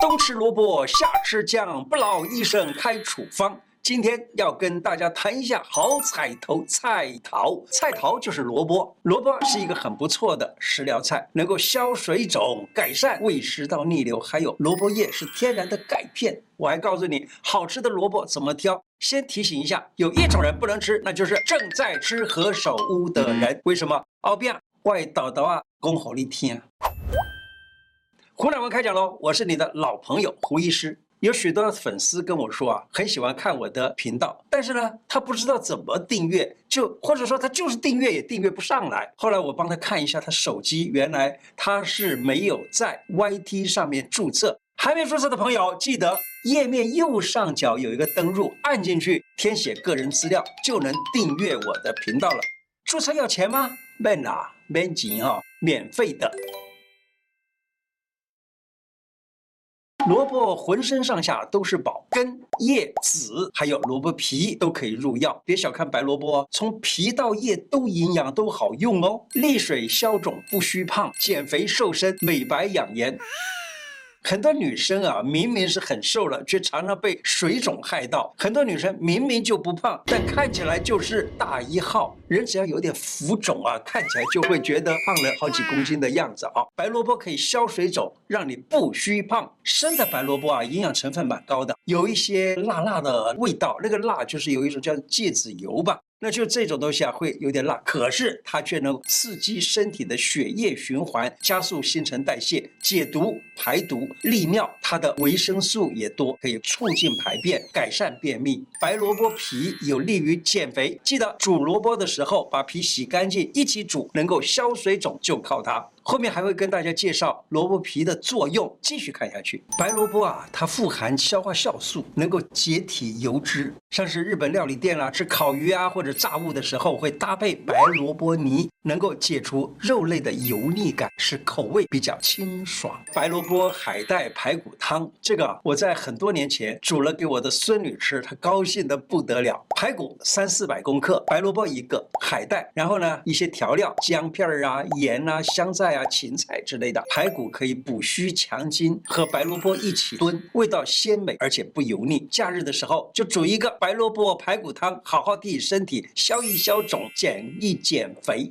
冬吃萝卜，夏吃姜，不劳医生开处方。今天要跟大家谈一下好彩头菜桃。菜桃就是萝卜，萝卜是一个很不错的食疗菜，能够消水肿、改善胃食道逆流，还有萝卜叶是天然的钙片。我还告诉你，好吃的萝卜怎么挑。先提醒一下，有一种人不能吃，那就是正在吃何首乌的人。为什么？后边外岛岛啊，讲给你听。胡乃文开讲喽，我是你的老朋友胡医师。有许多粉丝跟我说啊，很喜欢看我的频道，但是呢，他不知道怎么订阅，就或者说他就是订阅也订阅不上来。后来我帮他看一下他手机，原来他是没有在 YT 上面注册。还没注册的朋友，记得页面右上角有一个登入，按进去填写个人资料，就能订阅我的频道了。注册要钱吗？免啦，免钱哈，免费的。萝卜浑身上下都是宝，根、叶、籽，还有萝卜皮都可以入药。别小看白萝卜，从皮到叶都营养，都好用哦。利水消肿，不虚胖，减肥瘦身，美白养颜。很多女生啊，明明是很瘦了，却常常被水肿害到。很多女生明明就不胖，但看起来就是大一号。人只要有点浮肿啊，看起来就会觉得胖了好几公斤的样子啊。白萝卜可以消水肿，让你不虚胖。生的白萝卜啊，营养成分蛮高的，有一些辣辣的味道，那个辣就是有一种叫芥子油吧。那就这种东西啊，会有点辣，可是它却能刺激身体的血液循环，加速新陈代谢，解毒排毒，利尿。它的维生素也多，可以促进排便，改善便秘。白萝卜皮有利于减肥，记得煮萝卜的时候把皮洗干净，一起煮，能够消水肿，就靠它。后面还会跟大家介绍萝卜皮的作用，继续看下去。白萝卜啊，它富含消化酵素，能够解体油脂。像是日本料理店啊，吃烤鱼啊或者炸物的时候，会搭配白萝卜泥，能够解除肉类的油腻感，使口味比较清爽。白萝卜海带排骨汤，这个我在很多年前煮了给我的孙女吃，她高兴得不得了。排骨三四百公克，白萝卜一个，海带，然后呢一些调料，姜片儿啊、盐啊、香菜啊。芹菜之类的排骨可以补虚强筋，和白萝卜一起炖，味道鲜美而且不油腻。假日的时候就煮一个白萝卜排骨汤，好好替身体消一消肿，减一减肥。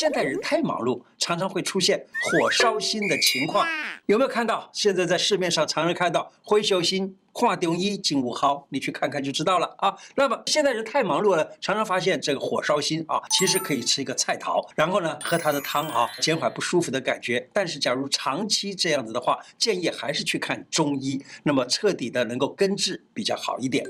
现代人太忙碌，常常会出现火烧心的情况。有没有看到？现在在市面上常常看到火烧心。跨中医金五号，你去看看就知道了啊。那么现在人太忙碌了，常常发现这个火烧心啊，其实可以吃一个菜桃，然后呢喝它的汤啊，减缓不舒服的感觉。但是假如长期这样子的话，建议还是去看中医，那么彻底的能够根治比较好一点。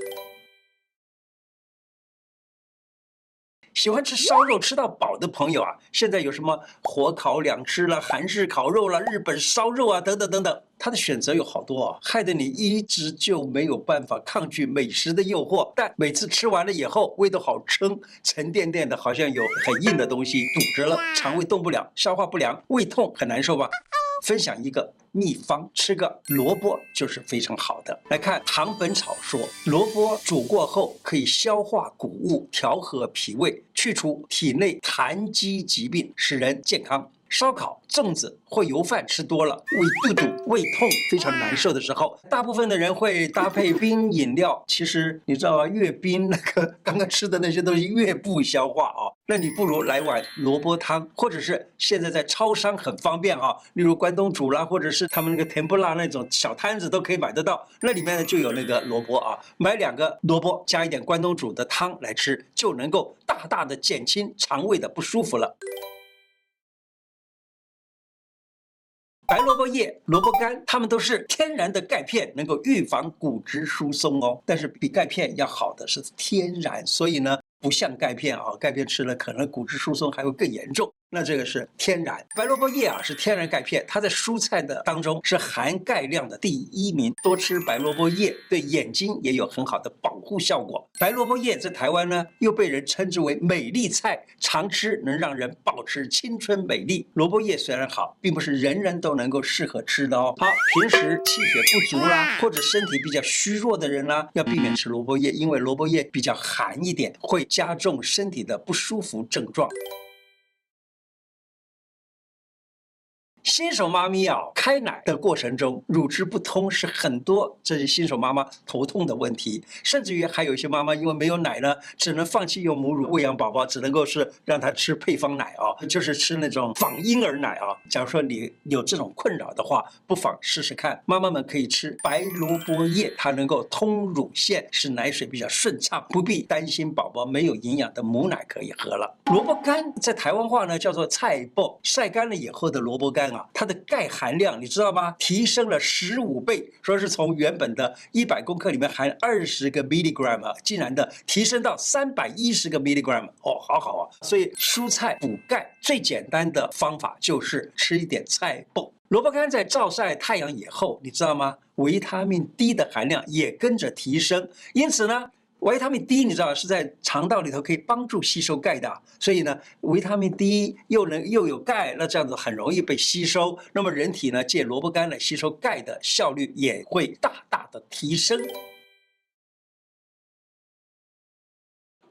喜欢吃烧肉吃到饱的朋友啊，现在有什么火烤两吃了、韩式烤肉了、日本烧肉啊等等等等，它的选择有好多啊，害得你一直就没有办法抗拒美食的诱惑。但每次吃完了以后，胃都好撑，沉甸甸的，好像有很硬的东西堵着了，肠胃动不了，消化不良，胃痛很难受吧？分享一个秘方，吃个萝卜就是非常好的。来看《唐本草》说，萝卜煮过后可以消化谷物，调和脾胃，去除体内痰积疾病，使人健康。烧烤、粽子或油饭吃多了，胃肚肚、胃痛非常难受的时候，大部分的人会搭配冰饮料。其实你知道吗？越冰那个刚刚吃的那些东西越不消化啊。那你不如来碗萝卜汤，或者是现在在超商很方便啊，例如关东煮啦，或者是他们那个甜不辣那种小摊子都可以买得到。那里面呢就有那个萝卜啊，买两个萝卜加一点关东煮的汤来吃，就能够大大的减轻肠胃的不舒服了。白萝卜叶、萝卜干，它们都是天然的钙片，能够预防骨质疏松哦。但是比钙片要好的是天然，所以呢，不像钙片啊，钙片吃了可能骨质疏松还会更严重。那这个是天然白萝卜叶啊，是天然钙片，它在蔬菜的当中是含钙量的第一名。多吃白萝卜叶对眼睛也有很好的保护效果。白萝卜叶在台湾呢，又被人称之为美丽菜，常吃能让人保持青春美丽。萝卜叶虽然好，并不是人人都能够适合吃的哦。好，平时气血不足啦，或者身体比较虚弱的人啦，要避免吃萝卜叶，因为萝卜叶比较寒一点，会加重身体的不舒服症状。新手妈咪啊，开奶的过程中乳汁不通是很多这些新手妈妈头痛的问题，甚至于还有一些妈妈因为没有奶呢，只能放弃用母乳喂养宝宝，只能够是让他吃配方奶啊，就是吃那种仿婴儿奶啊。假如说你有这种困扰的话，不妨试试看，妈妈们可以吃白萝卜叶，它能够通乳腺，使奶水比较顺畅，不必担心宝宝没有营养的母奶可以喝了。萝卜干在台湾话呢叫做菜脯，晒干了以后的萝卜干啊，它的钙含量你知道吗？提升了十五倍，说是从原本的一百公克里面含二十个 milligram 啊，竟然的提升到三百一十个 milligram 哦，好好啊！所以蔬菜补钙最简单的方法就是吃一点菜脯。萝卜干在照晒太阳以后，你知道吗？维他命 D 的含量也跟着提升，因此呢。维他命 D 你知道是在肠道里头可以帮助吸收钙的，所以呢，维他命 D 又能又有钙，那这样子很容易被吸收。那么人体呢，借萝卜干来吸收钙的效率也会大大的提升。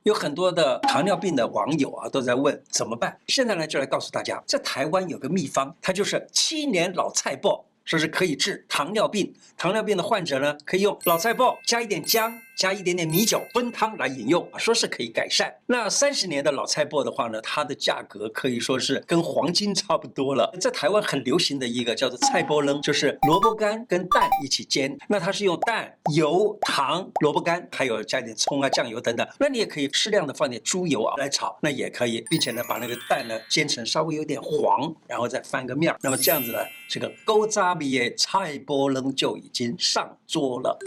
有很多的糖尿病的网友啊都在问怎么办？现在呢就来告诉大家，在台湾有个秘方，它就是七年老菜脯，说是可以治糖尿病。糖尿病的患者呢，可以用老菜脯加一点姜。加一点点米酒炖汤来饮用，说是可以改善。那三十年的老菜脯的话呢，它的价格可以说是跟黄金差不多了。在台湾很流行的一个叫做菜脯扔，就是萝卜干跟蛋一起煎。那它是用蛋、油、糖、萝卜干，还有加点葱啊、酱油等等。那你也可以适量的放点猪油啊来炒，那也可以，并且呢把那个蛋呢煎成稍微有点黄，然后再翻个面。那么这样子呢，这个古早味的菜脯扔就已经上桌了。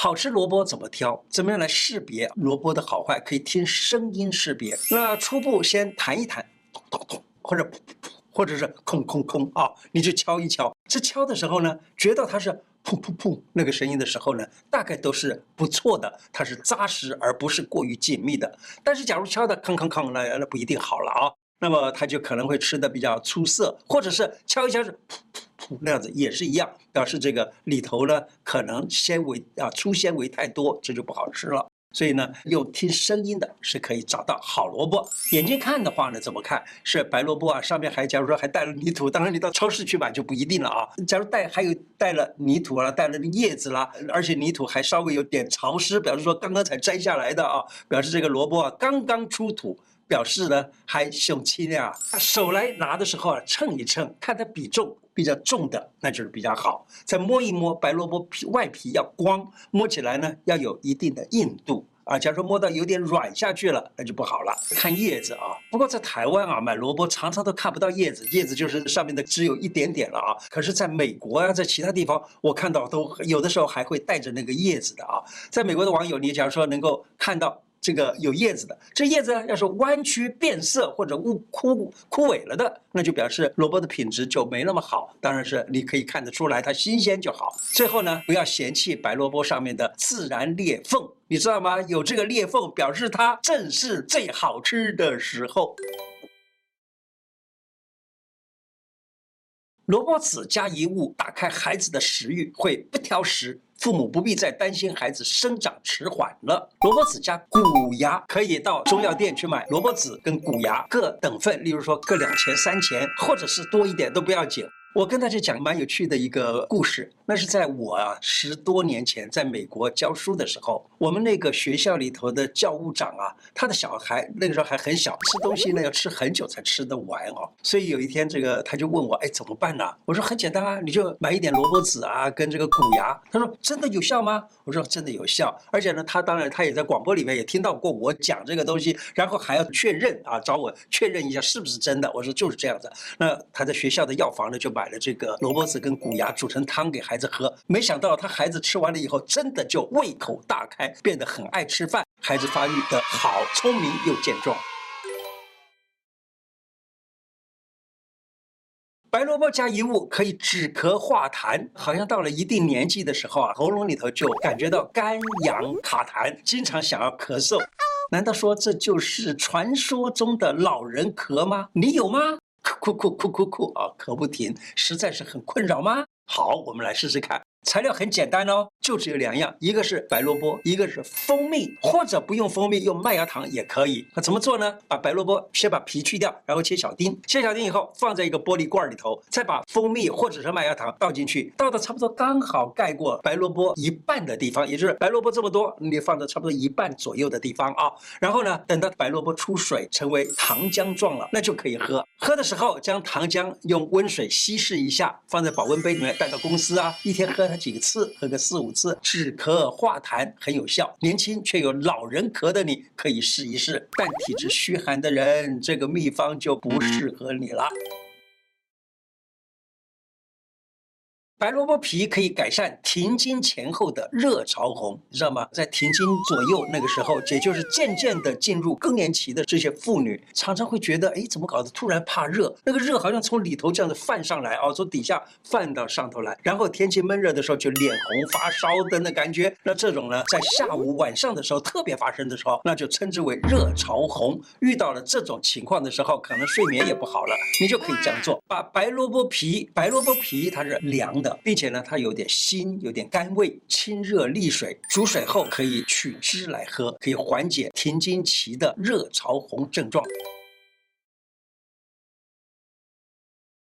好吃萝卜怎么挑？怎么样来识别萝卜的好坏？可以听声音识别。那初步先弹一弹，咚咚咚，或者噗噗噗，或者是空空空啊，你就敲一敲。这敲的时候呢，觉得它是噗噗噗那个声音的时候呢，大概都是不错的，它是扎实而不是过于紧密的。但是假如敲的吭吭吭，那那不一定好了啊。那么它就可能会吃的比较出色，或者是敲一敲是噗噗。那样子也是一样，表示这个里头呢可能纤维啊粗纤维太多，这就不好吃了。所以呢，用听声音的是可以找到好萝卜。眼睛看的话呢，怎么看？是白萝卜啊，上面还假如说还带了泥土，当然你到超市去买就不一定了啊。假如带还有带了泥土啊，带了叶子啦，而且泥土还稍微有点潮湿，表示说刚刚才摘下来的啊，表示这个萝卜啊刚刚出土。表示呢还雄青啊，手来拿的时候啊，称一称，看它比重比较重的，那就是比较好。再摸一摸，白萝卜皮外皮要光，摸起来呢要有一定的硬度啊。假如说摸到有点软下去了，那就不好了。看叶子啊，不过在台湾啊买萝卜常常都看不到叶子，叶子就是上面的只有一点点了啊。可是在美国啊，在其他地方我看到都有的时候还会带着那个叶子的啊。在美国的网友，你假如说能够看到。这个有叶子的，这叶子要是弯曲变色或者枯枯枯萎了的，那就表示萝卜的品质就没那么好。当然是你可以看得出来它新鲜就好。最后呢，不要嫌弃白萝卜上面的自然裂缝，你知道吗？有这个裂缝，表示它正是最好吃的时候。萝卜籽加一物，打开孩子的食欲，会不挑食。父母不必再担心孩子生长迟缓了。萝卜籽加谷芽，可以到中药店去买萝卜籽跟谷芽各等份，例如说各两钱、三钱，或者是多一点都不要紧。我跟大家讲蛮有趣的一个故事，那是在我啊十多年前在美国教书的时候，我们那个学校里头的教务长啊，他的小孩那个时候还很小，吃东西呢要吃很久才吃得完哦。所以有一天这个他就问我，哎，怎么办呢？我说很简单啊，你就买一点萝卜籽啊，跟这个谷芽。他说真的有效吗？我说真的有效，而且呢，他当然他也在广播里面也听到过我讲这个东西，然后还要确认啊，找我确认一下是不是真的。我说就是这样子。那他在学校的药房呢就。买了这个萝卜籽跟谷芽煮成汤给孩子喝，没想到他孩子吃完了以后，真的就胃口大开，变得很爱吃饭，孩子发育的好，聪明又健壮。白萝卜加一物可以止咳化痰，好像到了一定年纪的时候啊，喉咙里头就感觉到干痒卡痰，经常想要咳嗽。难道说这就是传说中的老人咳吗？你有吗？哭哭哭哭哭啊，咳不停，实在是很困扰吗？好，我们来试试看。材料很简单哦，就只有两样，一个是白萝卜，一个是蜂蜜，或者不用蜂蜜，用麦芽糖也可以。那怎么做呢？把白萝卜先把皮去掉，然后切小丁，切小丁以后放在一个玻璃罐里头，再把蜂蜜或者是麦芽糖倒进去，倒的差不多刚好盖过白萝卜一半的地方，也就是白萝卜这么多，你放到差不多一半左右的地方啊。然后呢，等到白萝卜出水成为糖浆状了，那就可以喝。喝的时候将糖浆用温水稀释一下，放在保温杯里面带到公司啊，一天喝几次，喝个四五次，止咳化痰很有效。年轻却有老人咳的你可以试一试，但体质虚寒的人，这个秘方就不适合你了。白萝卜皮可以改善停经前后的热潮红，你知道吗？在停经左右那个时候，也就是渐渐的进入更年期的这些妇女，常常会觉得，哎，怎么搞得突然怕热？那个热好像从里头这样子泛上来哦，从底下泛到上头来，然后天气闷热的时候就脸红发烧的那感觉。那这种呢，在下午晚上的时候特别发生的时候，那就称之为热潮红。遇到了这种情况的时候，可能睡眠也不好了，你就可以这样做：把白萝卜皮，白萝卜皮它是凉的。并且呢，它有点辛，有点甘味，清热利水。煮水后可以取汁来喝，可以缓解停经期的热潮红症状。《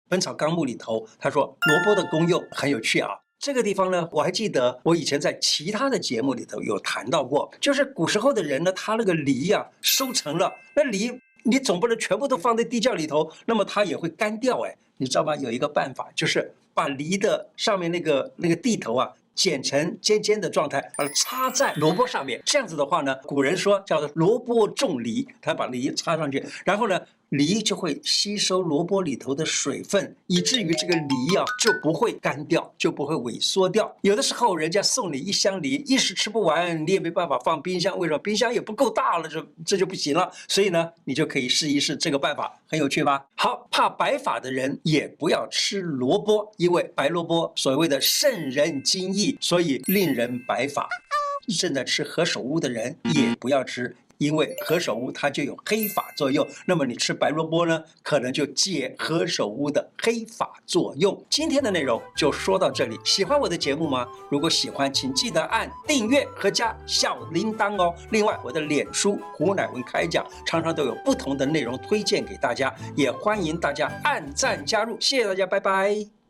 本草纲目》里头他说，萝卜的功用很有趣啊。这个地方呢，我还记得我以前在其他的节目里头有谈到过，就是古时候的人呢，他那个梨呀、收成了，那梨你总不能全部都放在地窖里头，那么它也会干掉哎。你知道吗？有一个办法就是。把梨的上面那个那个蒂头啊，剪成尖尖的状态，把它插在萝卜上面。这样子的话呢，古人说叫做萝卜种梨，他把梨插上去，然后呢。梨就会吸收萝卜里头的水分，以至于这个梨啊就不会干掉，就不会萎缩掉。有的时候人家送你一箱梨，一时吃不完，你也没办法放冰箱，为什么？冰箱也不够大了，这这就不行了。所以呢，你就可以试一试这个办法，很有趣吧？好，怕白发的人也不要吃萝卜，因为白萝卜所谓的圣人精义，所以令人白发。正在吃何首乌的人也不要吃。因为何首乌它就有黑发作用，那么你吃白萝卜呢，可能就解何首乌的黑发作用。今天的内容就说到这里，喜欢我的节目吗？如果喜欢，请记得按订阅和加小铃铛哦。另外，我的脸书胡乃文开讲常常都有不同的内容推荐给大家，也欢迎大家按赞加入。谢谢大家，拜拜。